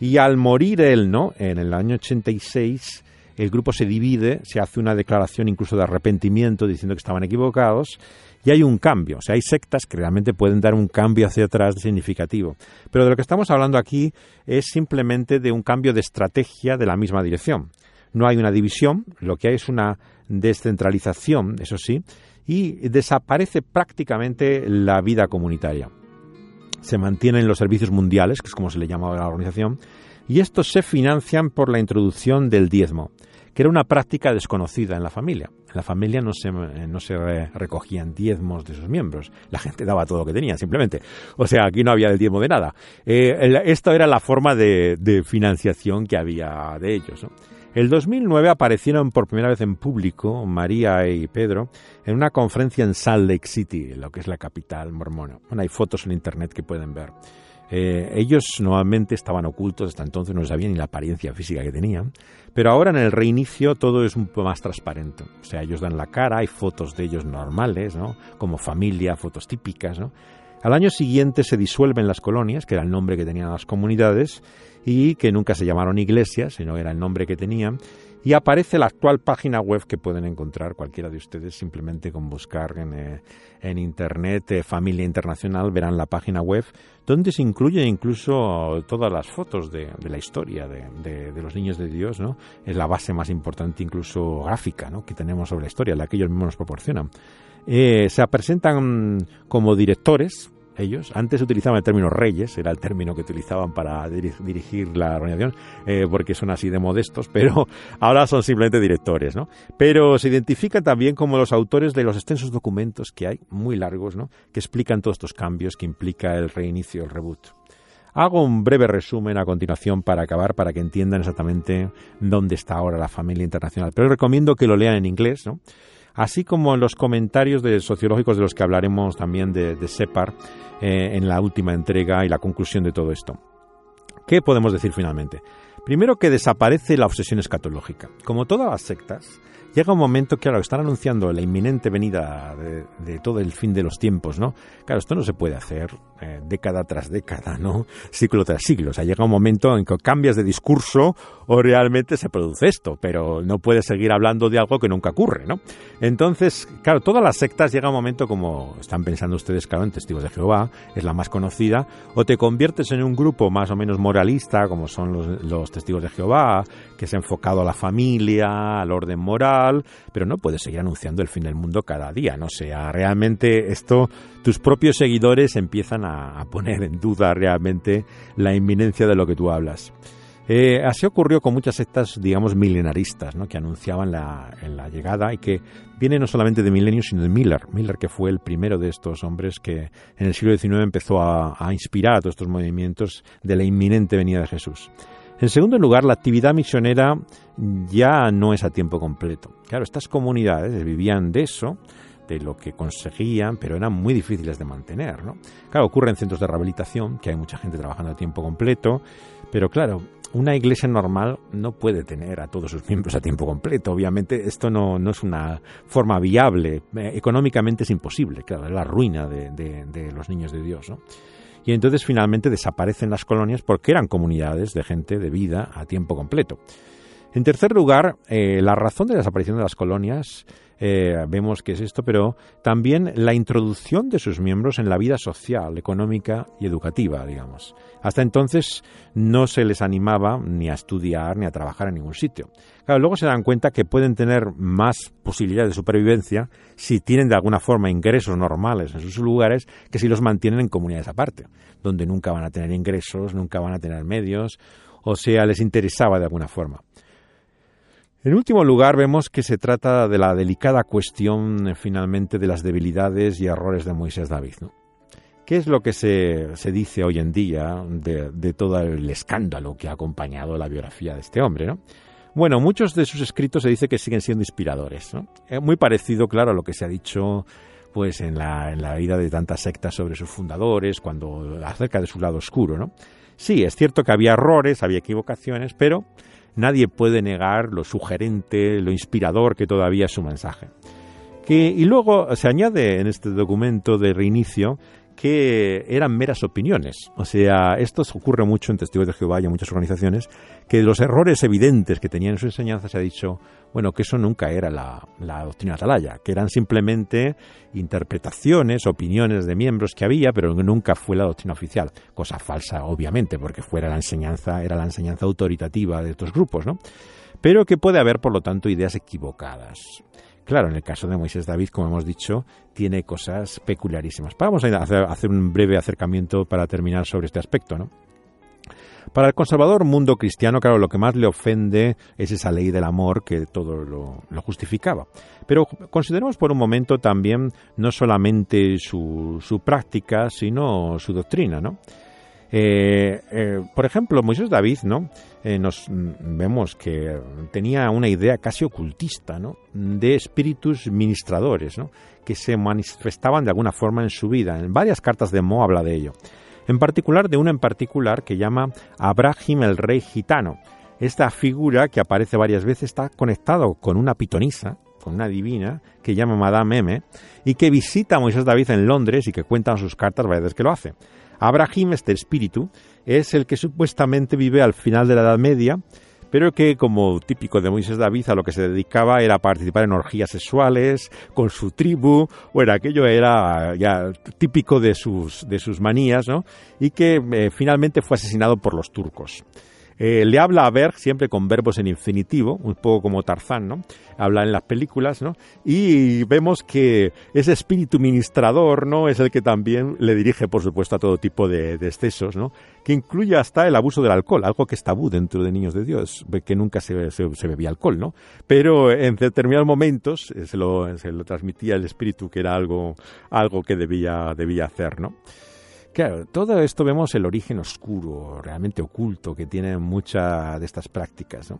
Speaker 1: Y al morir él, ¿no? En el año 86, el grupo se divide, se hace una declaración incluso de arrepentimiento diciendo que estaban equivocados y hay un cambio. O sea, hay sectas que realmente pueden dar un cambio hacia atrás significativo. Pero de lo que estamos hablando aquí es simplemente de un cambio de estrategia de la misma dirección. No hay una división, lo que hay es una descentralización, eso sí, y desaparece prácticamente la vida comunitaria. Se mantienen los servicios mundiales, que es como se le llama a la organización, y estos se financian por la introducción del diezmo, que era una práctica desconocida en la familia. En la familia no se, no se recogían diezmos de sus miembros, la gente daba todo lo que tenía, simplemente. O sea, aquí no había el diezmo de nada. Eh, esto era la forma de, financiación que había de ellos. El 2009 aparecieron por primera vez en público María y Pedro en una conferencia en Salt Lake City, lo que es la capital mormona. Bueno, hay fotos en internet que pueden ver. Eh, ellos normalmente estaban ocultos, hasta entonces no sabían ni la apariencia física que tenían, pero ahora en el reinicio todo es un poco más transparente. O sea, ellos dan la cara, hay fotos de ellos normales, ¿no? Como familia, fotos típicas, ¿no? Al año siguiente se disuelven las colonias, que era el nombre que tenían las comunidades, y que nunca se llamaron iglesias, sino era el nombre que tenían, y aparece la actual página web que pueden encontrar cualquiera de ustedes simplemente con buscar en, eh, internet eh, Familia Internacional, verán la página web donde se incluyen incluso todas las fotos de, la historia de, los niños de Dios, ¿no? Es la base más importante incluso gráfica, ¿no? Que tenemos sobre la historia, la que ellos mismos nos proporcionan. Eh, se presentan como directores, ellos. Antes utilizaban el término reyes, era el término que utilizaban para dirigir la organización, eh, porque son así de modestos, pero ahora son simplemente directores, ¿no? Pero se identifican también como los autores de los extensos documentos que hay, muy largos, ¿no? Que explican todos estos cambios que implica el reinicio, el reboot. Hago un breve resumen a continuación para acabar, para que entiendan exactamente dónde está ahora la familia internacional. Pero recomiendo que lo lean en inglés, ¿no? Así como en los comentarios de sociológicos de los que hablaremos también de, SEPAR eh, en la última entrega y la conclusión de todo esto. ¿Qué podemos decir finalmente? Primero que desaparece la obsesión escatológica. Como todas las sectas, llega un momento, claro, están anunciando la inminente venida de, todo el fin de los tiempos, ¿no? Claro, esto no se puede hacer eh, década tras década, ¿no? Ciclo tras siglo. O sea, llega un momento en que cambias de discurso o realmente se produce esto, pero no puedes seguir hablando de algo que nunca ocurre, ¿no? Entonces, claro, todas las sectas llega un momento como están pensando ustedes, claro, en Testigos de Jehová, es la más conocida, o te conviertes en un grupo más o menos moralista, como son los, los Testigos de Jehová, que se ha enfocado a la familia, al orden moral, pero no puedes seguir anunciando el fin del mundo cada día, no sea, realmente esto tus propios seguidores empiezan a, poner en duda realmente la inminencia de lo que tú hablas. Eh, así ocurrió con muchas sectas, digamos, milenaristas, ¿no? que anunciaban la, llegada y que viene no solamente de Milenio, sino de Miller. Miller, que fue el primero de estos hombres que en el siglo XIX empezó a, a inspirar a todos estos movimientos de la inminente venida de Jesús. En segundo lugar, la actividad misionera ya no es a tiempo completo. Claro, estas comunidades vivían de eso, de lo que conseguían, pero eran muy difíciles de mantener. ¿no? Claro, ocurre en centros de rehabilitación, que hay mucha gente trabajando a tiempo completo, pero claro, una iglesia normal no puede tener a todos sus miembros a tiempo completo. Obviamente esto no, es una forma viable. Eh, económicamente es imposible, claro, es la ruina de, de los niños de Dios. ¿no? Y entonces finalmente desaparecen las colonias porque eran comunidades de gente de vida a tiempo completo. En tercer lugar, eh, la razón de la desaparición de las colonias, eh, vemos que es esto, pero también la introducción de sus miembros en la vida social, económica y educativa, digamos. Hasta entonces no se les animaba ni a estudiar ni a trabajar en ningún sitio. Claro, luego se dan cuenta que pueden tener más posibilidades de supervivencia si tienen de alguna forma ingresos normales en sus lugares que si los mantienen en comunidades aparte, donde nunca van a tener ingresos, nunca van a tener medios, o sea, les interesaba de alguna forma. En último lugar, vemos que se trata de la delicada cuestión eh, finalmente de las debilidades y errores de Moisés David. ¿Qué es lo que se, dice hoy en día de, de, todo el escándalo que ha acompañado la biografía de este hombre? ¿no? Bueno, muchos de sus escritos se dice que siguen siendo inspiradores. Es muy parecido, claro, a lo que se ha dicho pues en la, en la vida de tantas sectas sobre sus fundadores, cuando acerca de su lado oscuro, ¿no? Sí, es cierto que había errores, había equivocaciones, pero nadie puede negar lo sugerente, lo inspirador que todavía es su mensaje. y luego se añade en este documento de reinicio que eran meras opiniones. O sea, esto ocurre mucho en Testigos de Jehová y en muchas organizaciones, que los errores evidentes que tenían en su enseñanza se ha dicho, bueno, que eso nunca era la, la doctrina atalaya, que eran simplemente interpretaciones, opiniones de miembros que había, pero nunca fue la doctrina oficial. Cosa falsa, obviamente, porque fuera la enseñanza, era la enseñanza autoritativa de estos grupos, ¿no? Pero que puede haber, por lo tanto, ideas equivocadas. Claro, en el caso de Moisés David, como hemos dicho, tiene cosas peculiarísimas. Vamos a hacer, un breve acercamiento para terminar sobre este aspecto, ¿no? Para el conservador mundo cristiano, claro, lo que más le ofende es esa ley del amor que todo lo, justificaba. Pero consideremos por un momento también no solamente su, su práctica, sino su doctrina, ¿no? Eh, eh, por ejemplo, Moisés David, ¿no? Eh, nos mm, vemos que tenía una idea casi ocultista, ¿no? De espíritus ministradores, ¿no? Que se manifestaban de alguna forma en su vida. En varias cartas de Mo habla de ello. En particular de una en particular que llama Abraham el rey gitano. Esta figura que aparece varias veces está conectado con una pitonisa, con una divina que llama Madame M y que visita a Moisés David en Londres y que cuenta en sus cartas varias veces que lo hace. Abraham, este espíritu, es el que supuestamente vive al final de la Edad Media, pero que, como típico de Moisés David, a lo que se dedicaba era participar en orgías sexuales con su tribu, bueno, aquello era ya típico de sus, de sus manías, ¿no? Y que eh, finalmente fue asesinado por los turcos. Eh, le habla a Berg siempre con verbos en infinitivo, un poco como Tarzán, ¿no? Habla en las películas, ¿no? Y vemos que ese espíritu ministrador, ¿no? Es el que también le dirige, por supuesto, a todo tipo de, excesos, ¿no? Que incluye hasta el abuso del alcohol, algo que es tabú dentro de Niños de Dios, que nunca se, bebía alcohol, ¿no? Pero en determinados momentos eh, se lo, se lo transmitía el espíritu que era algo, algo que debía, debía hacer, ¿no? Claro, todo esto vemos el origen oscuro, realmente oculto, que tienen muchas de estas prácticas.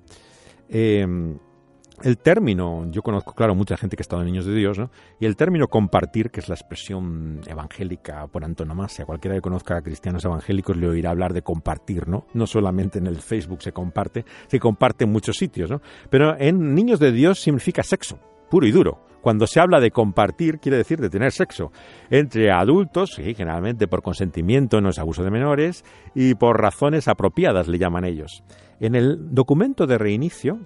Speaker 1: Em, el término, yo conozco, claro, mucha gente que ha estado en Niños de Dios, ¿no? y el término compartir, que es la expresión evangélica por antonomasia, cualquiera que conozca a cristianos evangélicos le oirá hablar de compartir, ¿no? No solamente en el Facebook se comparte, se comparte en muchos sitios, ¿no? Pero en Niños de Dios significa sexo, puro y duro. Cuando se habla de compartir, quiere decir de tener sexo entre adultos, y generalmente por consentimiento, no es abuso de menores, y por razones apropiadas, le llaman ellos. En el documento de reinicio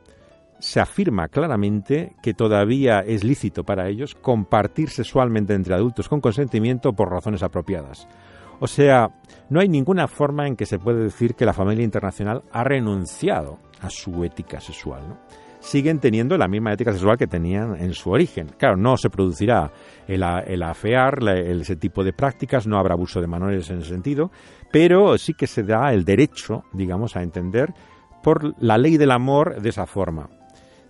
Speaker 1: se afirma claramente que todavía es lícito para ellos compartir sexualmente entre adultos con consentimiento por razones apropiadas. O sea, no hay ninguna forma en que se puede decir que la familia internacional ha renunciado a su ética sexual. ¿no? Siguen teniendo la misma ética sexual que tenían en su origen. Claro, no se producirá el, afear, ese tipo de prácticas, no habrá abuso de menores en ese sentido, pero sí que se da el derecho, digamos, a entender por la ley del amor de esa forma.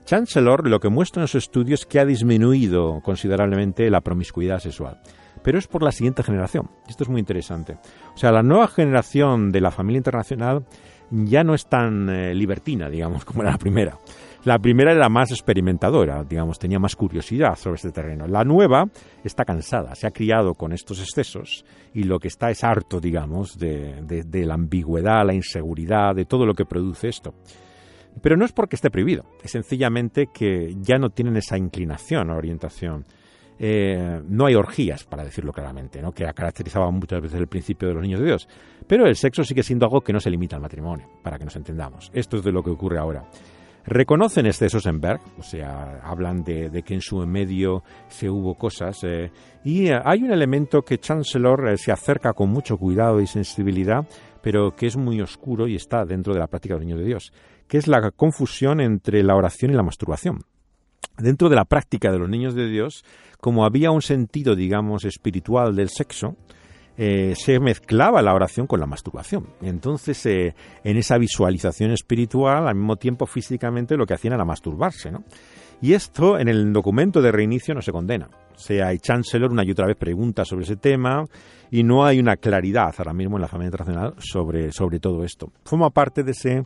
Speaker 1: Chancellor lo que muestra en su estudio es que ha disminuido considerablemente la promiscuidad sexual pero es por la siguiente generación. Esto es muy interesante. O sea, la nueva generación de la familia internacional ya no es tan eh, libertina, digamos, como era la primera. La primera era más experimentadora, digamos, tenía más curiosidad sobre este terreno. La nueva está cansada, se ha criado con estos excesos y lo que está es harto, digamos, de, la ambigüedad, la inseguridad, de todo lo que produce esto. Pero no es porque esté prohibido, es sencillamente que ya no tienen esa inclinación a orientación. Eh, no hay orgías, para decirlo claramente, ¿no? que caracterizaban muchas veces el principio de los niños de Dios. Pero el sexo sigue siendo algo que no se limita al matrimonio, para que nos entendamos. Esto es de lo que ocurre ahora. Reconocen excesos en Berg, o sea, hablan de, que en su medio se hubo cosas, eh, y eh, hay un elemento que Chancellor eh, se acerca con mucho cuidado y sensibilidad, pero que es muy oscuro y está dentro de la práctica del niño de Dios, que es la confusión entre la oración y la masturbación. Dentro de la práctica de los niños de Dios, como había un sentido, digamos, espiritual del sexo, eh, se mezclaba la oración con la masturbación. Entonces, eh, en esa visualización espiritual, al mismo tiempo físicamente lo que hacían era masturbarse. ¿no? Y esto en el documento de reinicio no se condena. O sea, hay Chancellor una y otra vez pregunta sobre ese tema y no hay una claridad ahora mismo en la familia internacional sobre, sobre todo esto. Forma parte de ese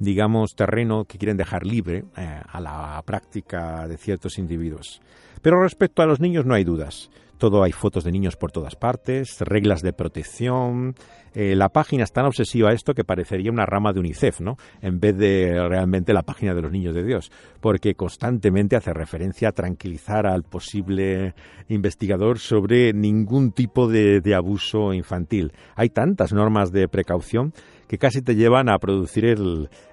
Speaker 1: digamos, terreno que quieren dejar libre eh, a la práctica de ciertos individuos. Pero respecto a los niños no hay dudas todo hay fotos de niños por todas partes, reglas de protección. Eh, la página es tan obsesiva a esto que parecería una rama de UNICEF, ¿no? En vez de realmente la página de los niños de Dios, porque constantemente hace referencia a tranquilizar al posible investigador sobre ningún tipo de abuso infantil. Hay tantas normas de precaución que casi te llevan a producir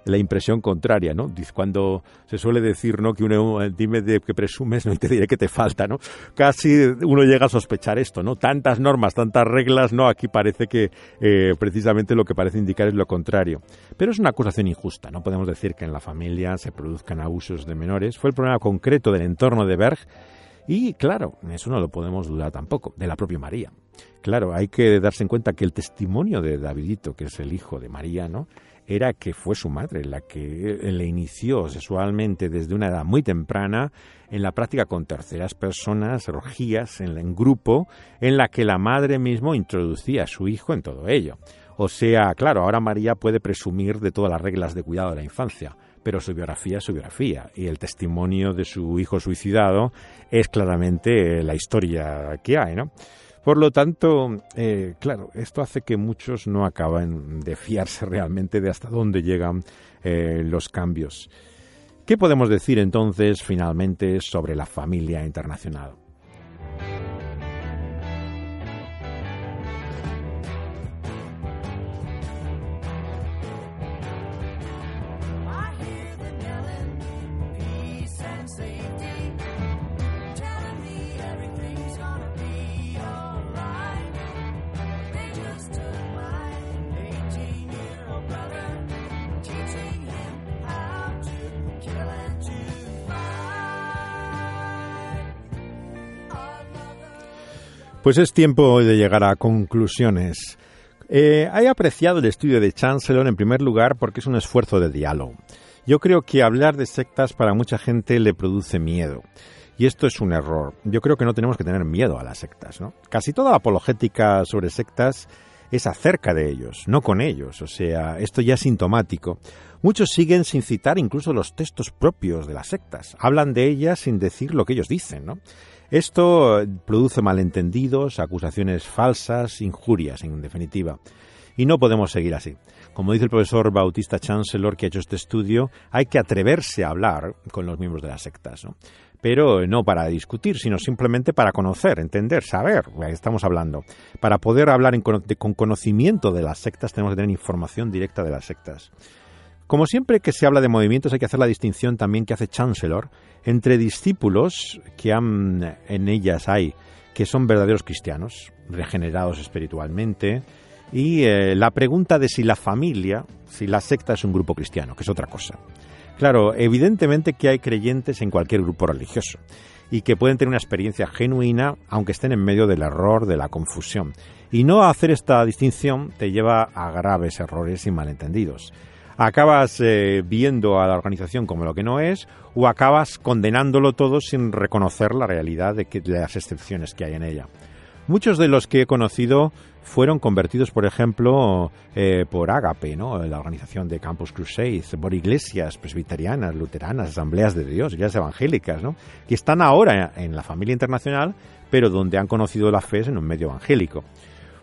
Speaker 1: la impresión contraria, ¿no? Cuando se suele decir, ¿no? Que uno, dime de que presumes, no y te diré que te falta, ¿no? Casi uno llega a sospechar esto, ¿no? Tantas normas, tantas reglas, ¿no? Aquí parece que eh, precisamente lo que parece indicar es lo contrario. Pero es una acusación injusta, no podemos decir que en la familia se produzcan abusos de menores. Fue el problema concreto del entorno de Berg y claro, eso no lo podemos dudar tampoco, de la propia María. Claro, hay que darse en cuenta que el testimonio de Davidito, que es el hijo de María, ¿no? era que fue su madre la que le inició sexualmente desde una edad muy temprana en la práctica con terceras personas, orgías en, en grupo, en la que la madre mismo introducía a su hijo en todo ello. O sea, claro, ahora María puede presumir de todas las reglas de cuidado de la infancia, pero su biografía es su biografía y el testimonio de su hijo suicidado es claramente la historia que hay, ¿no? Por lo tanto, eh, claro, esto hace que muchos no acaben de fiarse realmente de hasta dónde llegan eh, los cambios. ¿Qué podemos decir entonces finalmente sobre la familia internacional? Pues es tiempo de llegar a conclusiones. Eh, he apreciado el estudio de Chancellor en primer lugar porque es un esfuerzo de diálogo. Yo creo que hablar de sectas para mucha gente le produce miedo. Y esto es un error. Yo creo que no tenemos que tener miedo a las sectas. ¿no? Casi toda la apologética sobre sectas es acerca de ellos, no con ellos. O sea, esto ya es sintomático. Muchos siguen sin citar incluso los textos propios de las sectas. Hablan de ellas sin decir lo que ellos dicen, ¿no? Esto produce malentendidos, acusaciones falsas, injurias, en definitiva. Y no podemos seguir así. Como dice el profesor Bautista Chancellor, que ha hecho este estudio, hay que atreverse a hablar con los miembros de las sectas. ¿no? Pero no para discutir, sino simplemente para conocer, entender, saber estamos hablando. Para poder hablar con conocimiento de las sectas, tenemos que tener información directa de las sectas. Como siempre que se habla de movimientos hay que hacer la distinción también que hace Chancellor entre discípulos que han, en ellas hay que son verdaderos cristianos, regenerados espiritualmente, y eh, la pregunta de si la familia, si la secta es un grupo cristiano, que es otra cosa. Claro, evidentemente que hay creyentes en cualquier grupo religioso y que pueden tener una experiencia genuina aunque estén en medio del error, de la confusión. Y no hacer esta distinción te lleva a graves errores y malentendidos acabas eh, viendo a la organización como lo que no es o acabas condenándolo todo sin reconocer la realidad de, que, las excepciones que hay en ella. Muchos de los que he conocido fueron convertidos, por ejemplo, eh, por Agape, ¿no? la organización de Campus Crusades, por iglesias presbiterianas, luteranas, asambleas de Dios, iglesias evangélicas, ¿no? que están ahora en la familia internacional, pero donde han conocido la fe en un medio evangélico.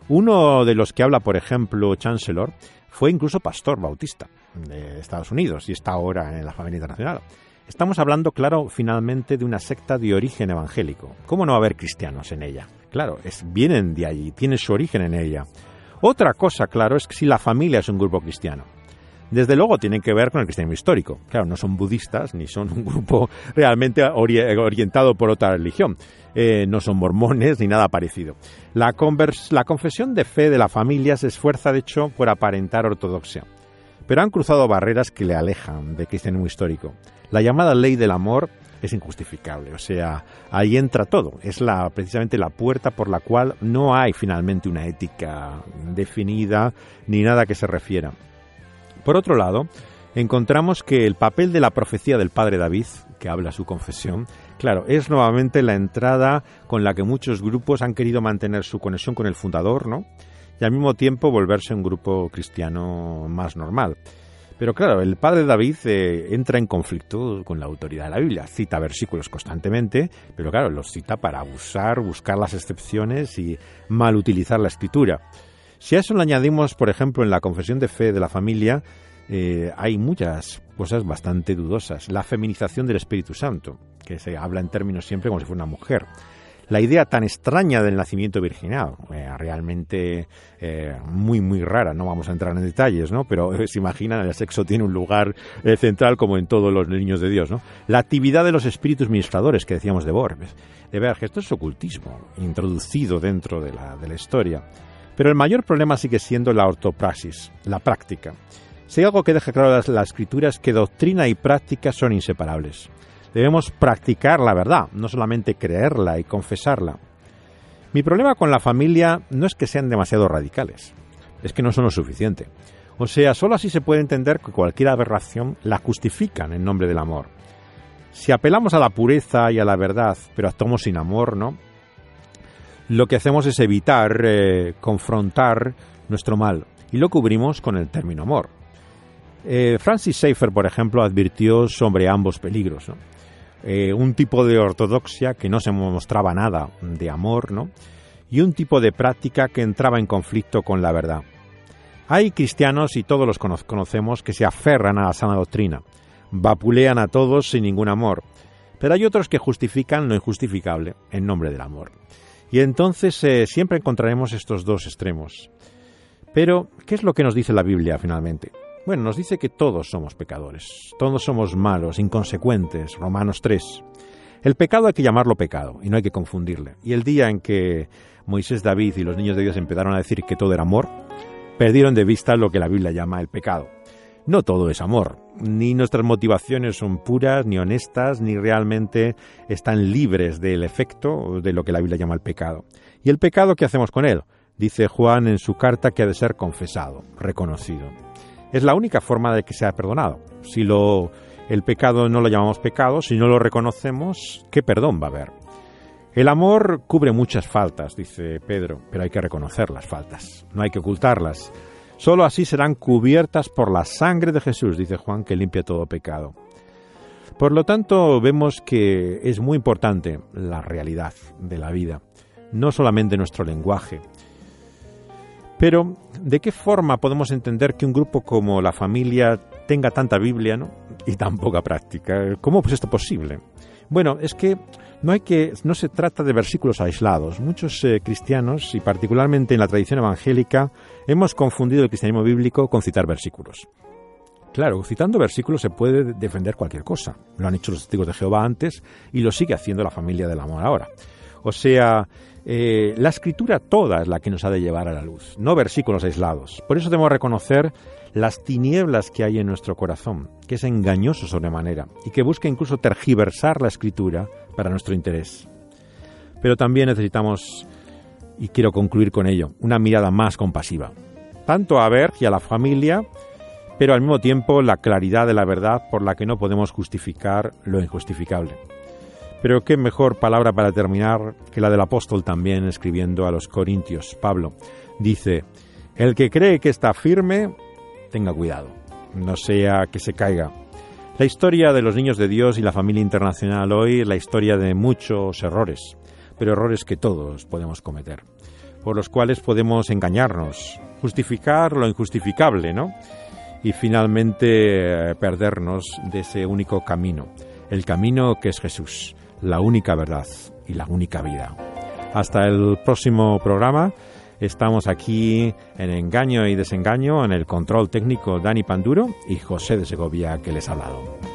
Speaker 1: Uno de los que habla, por ejemplo, Chancellor, fue incluso pastor bautista de Estados Unidos y está ahora en la familia internacional. Estamos hablando, claro, finalmente de una secta de origen evangélico. ¿Cómo no haber cristianos en ella? Claro, es, vienen de allí, tienen su origen en ella. Otra cosa, claro, es que si la familia es un grupo cristiano. Desde luego tienen que ver con el cristianismo histórico. Claro, no son budistas ni son un grupo realmente orientado por otra religión. Eh, no son mormones ni nada parecido. La, confesión de fe de la familia se esfuerza, de hecho, por aparentar ortodoxia. Pero han cruzado barreras que le alejan del cristianismo histórico. La llamada ley del amor es injustificable. O sea, ahí entra todo. Es la, precisamente la puerta por la cual no hay finalmente una ética definida ni nada que se refiera. Por otro lado, encontramos que el papel de la profecía del padre David, que habla su confesión, Claro, es nuevamente la entrada con la que muchos grupos han querido mantener su conexión con el fundador, ¿no? Y al mismo tiempo volverse un grupo cristiano más normal. Pero claro, el padre David eh, entra en conflicto con la autoridad de la Biblia, cita versículos constantemente, pero claro, los cita para abusar, buscar las excepciones y mal utilizar la escritura. Si a eso le añadimos, por ejemplo, en la confesión de fe de la familia, eh, hay muchas cosas bastante dudosas. La feminización del Espíritu Santo, que se habla en términos siempre como si fuera una mujer. La idea tan extraña del nacimiento virginal, eh, realmente eh, muy, muy rara, no vamos a entrar en detalles, ¿no? Pero se imaginan, el sexo tiene un lugar central como en todos los niños de Dios, ¿no? La actividad de los espíritus ministradores, que decíamos de Borges, de que esto es ocultismo, introducido dentro de la, de la historia. Pero el mayor problema sigue siendo la ortopraxis, la práctica. Si hay algo que deja claro la, escritura es que doctrina y práctica son inseparables. Debemos practicar la verdad, no solamente creerla y confesarla. Mi problema con la familia no es que sean demasiado radicales, es que no son lo suficiente. O sea, solo así se puede entender que cualquier aberración la justifican en nombre del amor. Si apelamos a la pureza y a la verdad, pero actuamos sin amor, ¿no? Lo que hacemos es evitar eh, confrontar nuestro mal, y lo cubrimos con el término amor. Eh, Francis Schaeffer, por ejemplo, advirtió sobre ambos peligros. Eh, un tipo de ortodoxia que no se mostraba nada de amor, ¿no? y un tipo de práctica que entraba en conflicto con la verdad. Hay cristianos, y todos los conocemos, que se aferran a la sana doctrina, vapulean a todos sin ningún amor, pero hay otros que justifican lo injustificable en nombre del amor. Y entonces eh, siempre encontraremos estos dos extremos. Pero, ¿qué es lo que nos dice la Biblia finalmente? Bueno, nos dice que todos somos pecadores, todos somos malos, inconsecuentes, Romanos 3. El pecado hay que llamarlo pecado y no hay que confundirle. Y el día en que Moisés, David y los niños de Dios empezaron a decir que todo era amor, perdieron de vista lo que la Biblia llama el pecado. No todo es amor, ni nuestras motivaciones son puras, ni honestas, ni realmente están libres del efecto de lo que la Biblia llama el pecado. ¿Y el pecado qué hacemos con él? Dice Juan en su carta que ha de ser confesado, reconocido. Es la única forma de que sea perdonado. Si lo el pecado no lo llamamos pecado, si no lo reconocemos, ¿qué perdón va a haber? El amor cubre muchas faltas, dice Pedro, pero hay que reconocer las faltas, no hay que ocultarlas. Solo así serán cubiertas por la sangre de Jesús, dice Juan, que limpia todo pecado. Por lo tanto, vemos que es muy importante la realidad de la vida, no solamente nuestro lenguaje. Pero, ¿de qué forma podemos entender que un grupo como la familia tenga tanta Biblia ¿no? y tan poca práctica. ¿Cómo es esto posible? Bueno, es que no hay que no se trata de versículos aislados. Muchos eh, cristianos y particularmente en la tradición evangélica hemos confundido el cristianismo bíblico con citar versículos. Claro, citando versículos se puede defender cualquier cosa. Lo han hecho los testigos de Jehová antes y lo sigue haciendo la familia del amor ahora. O sea, eh, la escritura toda es la que nos ha de llevar a la luz, no versículos aislados. Por eso debemos reconocer las tinieblas que hay en nuestro corazón, que es engañoso sobremanera y que busca incluso tergiversar la escritura para nuestro interés. Pero también necesitamos, y quiero concluir con ello, una mirada más compasiva, tanto a ver y a la familia, pero al mismo tiempo la claridad de la verdad por la que no podemos justificar lo injustificable. Pero qué mejor palabra para terminar que la del apóstol también escribiendo a los Corintios. Pablo dice, el que cree que está firme, tenga cuidado, no sea que se caiga. La historia de los niños de Dios y la familia internacional hoy es la historia de muchos errores, pero errores que todos podemos cometer, por los cuales podemos engañarnos, justificar lo injustificable, ¿no? Y finalmente eh, perdernos de ese único camino, el camino que es Jesús, la única verdad y la única vida. Hasta el próximo programa. Estamos aquí en Engaño y Desengaño, en el control técnico Dani Panduro y José de Segovia que les ha hablado.